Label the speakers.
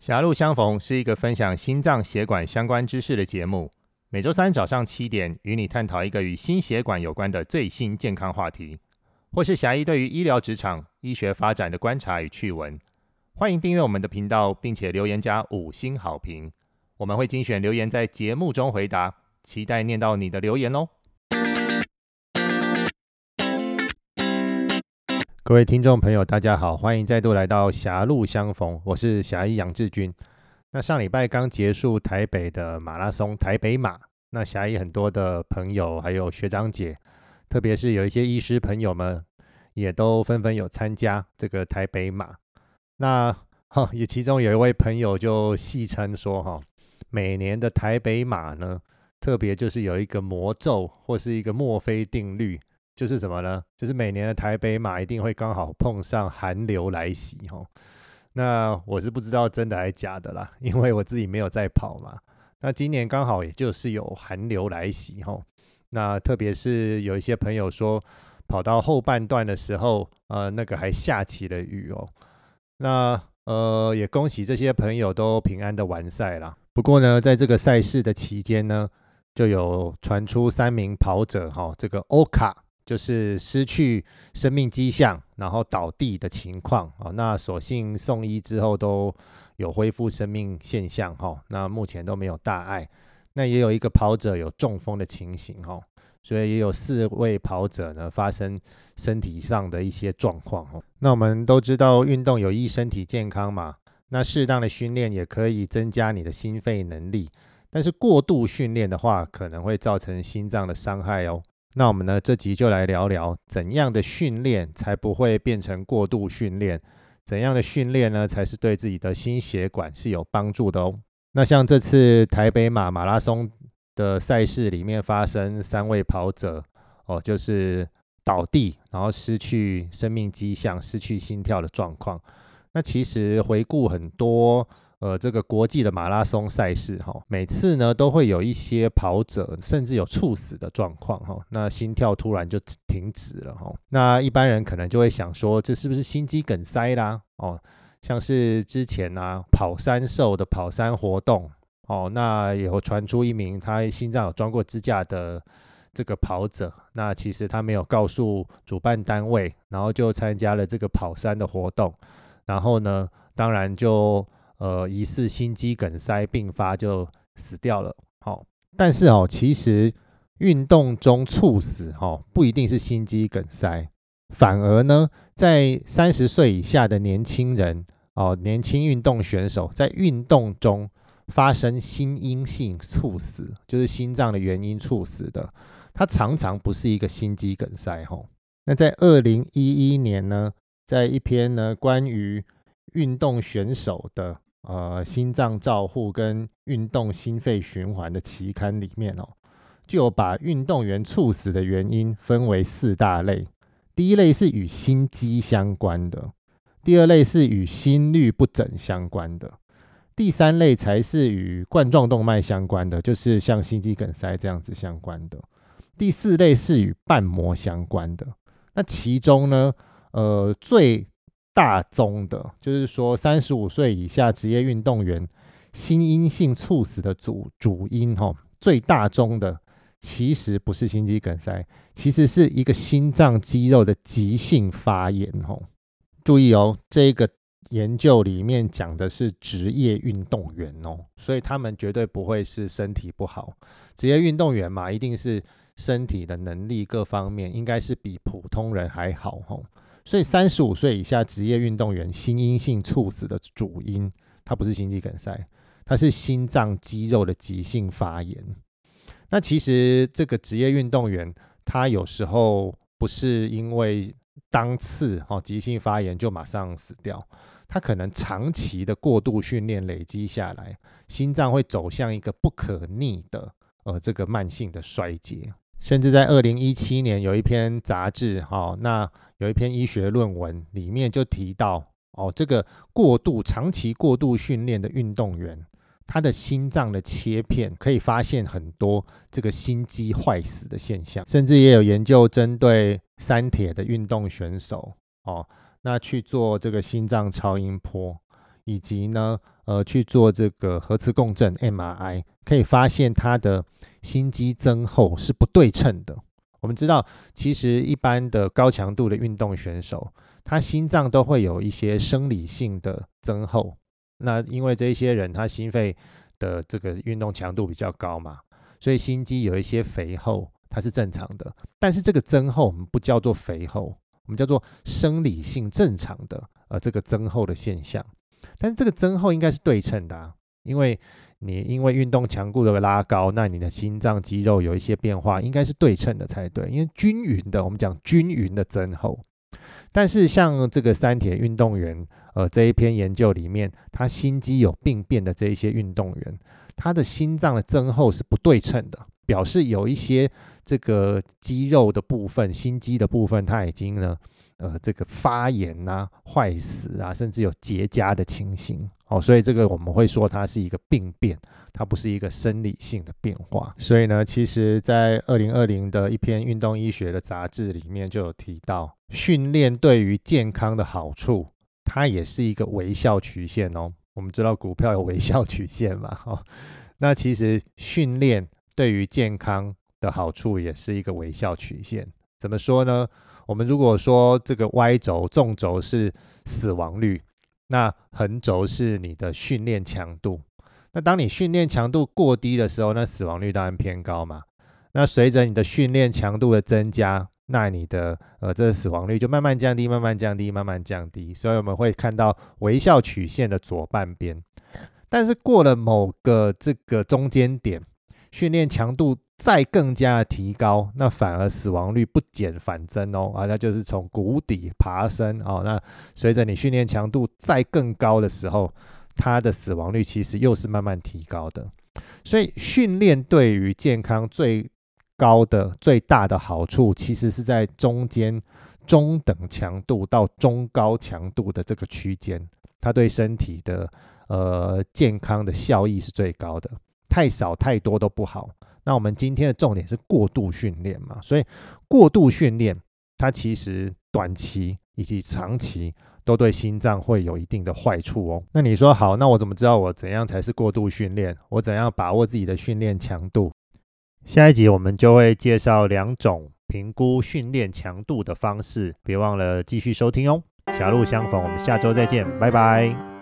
Speaker 1: 狭路相逢是一个分享心脏血管相关知识的节目，每周三早上七点与你探讨一个与心血管有关的最新健康话题，或是狭义对于医疗职场、医学发展的观察与趣闻。欢迎订阅我们的频道，并且留言加五星好评，我们会精选留言在节目中回答，期待念到你的留言哦。各位听众朋友，大家好，欢迎再度来到狭路相逢，我是狭义杨志军。那上礼拜刚结束台北的马拉松台北马，那狭义很多的朋友还有学长姐，特别是有一些医师朋友们，也都纷纷有参加这个台北马。那 哈，也其中有一位朋友就戏称说哈，每年的台北马呢，特别就是有一个魔咒或是一个墨菲定律。就是什么呢？就是每年的台北马一定会刚好碰上寒流来袭哦。那我是不知道真的还是假的啦，因为我自己没有在跑嘛。那今年刚好也就是有寒流来袭哦。那特别是有一些朋友说，跑到后半段的时候，呃，那个还下起了雨哦。那呃，也恭喜这些朋友都平安的完赛啦。不过呢，在这个赛事的期间呢，就有传出三名跑者哈，这个欧卡。就是失去生命迹象，然后倒地的情况啊。那所幸送医之后都有恢复生命现象哈。那目前都没有大碍。那也有一个跑者有中风的情形哈，所以也有四位跑者呢发生身体上的一些状况哈。那我们都知道运动有益身体健康嘛。那适当的训练也可以增加你的心肺能力，但是过度训练的话可能会造成心脏的伤害哦。那我们呢？这集就来聊聊怎样的训练才不会变成过度训练？怎样的训练呢，才是对自己的心血管是有帮助的哦？那像这次台北马马拉松的赛事里面发生三位跑者哦，就是倒地，然后失去生命迹象、失去心跳的状况。那其实回顾很多。呃，这个国际的马拉松赛事哈，每次呢都会有一些跑者甚至有猝死的状况哈，那心跳突然就停止了哈，那一般人可能就会想说，这是不是心肌梗塞啦？哦，像是之前呢跑山兽的跑山活动哦，那有传出一名他心脏有装过支架的这个跑者，那其实他没有告诉主办单位，然后就参加了这个跑山的活动，然后呢，当然就。呃，疑似心肌梗塞并发就死掉了。好，但是哦，其实运动中猝死哈不一定是心肌梗塞，反而呢，在三十岁以下的年轻人哦，年轻运动选手在运动中发生心因性猝死，就是心脏的原因猝死的，它常常不是一个心肌梗塞哈。那在二零一一年呢，在一篇呢关于运动选手的。呃，心脏照护跟运动心肺循环的期刊里面哦，就有把运动员猝死的原因分为四大类。第一类是与心肌相关的，第二类是与心律不整相关的，第三类才是与冠状动脉相关的，就是像心肌梗塞这样子相关的。第四类是与瓣膜相关的。那其中呢，呃，最大宗的，就是说三十五岁以下职业运动员心因性猝死的主主因，哈，最大宗的其实不是心肌梗塞，其实是一个心脏肌肉的急性发炎，哈。注意哦，这个研究里面讲的是职业运动员哦，所以他们绝对不会是身体不好。职业运动员嘛，一定是身体的能力各方面应该是比普通人还好，哈。所以三十五岁以下职业运动员心因性猝死的主因，它不是心肌梗塞，它是心脏肌肉的急性发炎。那其实这个职业运动员，他有时候不是因为当次哦急性发炎就马上死掉，他可能长期的过度训练累积下来，心脏会走向一个不可逆的呃这个慢性的衰竭。甚至在二零一七年有一篇杂志，哈，那有一篇医学论文里面就提到，哦，这个过度长期过度训练的运动员，他的心脏的切片可以发现很多这个心肌坏死的现象，甚至也有研究针对三铁的运动选手，哦，那去做这个心脏超音波，以及呢，呃，去做这个核磁共振 MRI，可以发现他的心肌增厚是不对称的。我们知道，其实一般的高强度的运动选手，他心脏都会有一些生理性的增厚。那因为这些人他心肺的这个运动强度比较高嘛，所以心肌有一些肥厚，它是正常的。但是这个增厚我们不叫做肥厚，我们叫做生理性正常的呃这个增厚的现象。但是这个增厚应该是对称的，因为你因为运动强度的拉高，那你的心脏肌肉有一些变化，应该是对称的才对。因为均匀的，我们讲均匀的增厚。但是像这个三铁运动员，呃，这一篇研究里面，他心肌有病变的这一些运动员，他的心脏的增厚是不对称的，表示有一些这个肌肉的部分、心肌的部分，它已经呢。呃，这个发炎啊、坏死啊，甚至有结痂的情形，哦，所以这个我们会说它是一个病变，它不是一个生理性的变化。所以呢，其实，在二零二零的一篇运动医学的杂志里面就有提到，训练对于健康的好处，它也是一个微笑曲线哦。我们知道股票有微笑曲线嘛，哈，那其实训练对于健康的好处也是一个微笑曲线。怎么说呢？我们如果说这个 Y 轴纵轴是死亡率，那横轴是你的训练强度。那当你训练强度过低的时候，那死亡率当然偏高嘛。那随着你的训练强度的增加，那你的呃这个死亡率就慢慢降低，慢慢降低，慢慢降低。所以我们会看到微笑曲线的左半边。但是过了某个这个中间点。训练强度再更加提高，那反而死亡率不减反增哦，啊，那就是从谷底爬升哦。那随着你训练强度再更高的时候，它的死亡率其实又是慢慢提高的。所以训练对于健康最高的最大的好处，其实是在中间中等强度到中高强度的这个区间，它对身体的呃健康的效益是最高的。太少太多都不好。那我们今天的重点是过度训练嘛？所以过度训练，它其实短期以及长期都对心脏会有一定的坏处哦。那你说好，那我怎么知道我怎样才是过度训练？我怎样把握自己的训练强度？下一集我们就会介绍两种评估训练强度的方式，别忘了继续收听哦。狭路相逢，我们下周再见，拜拜。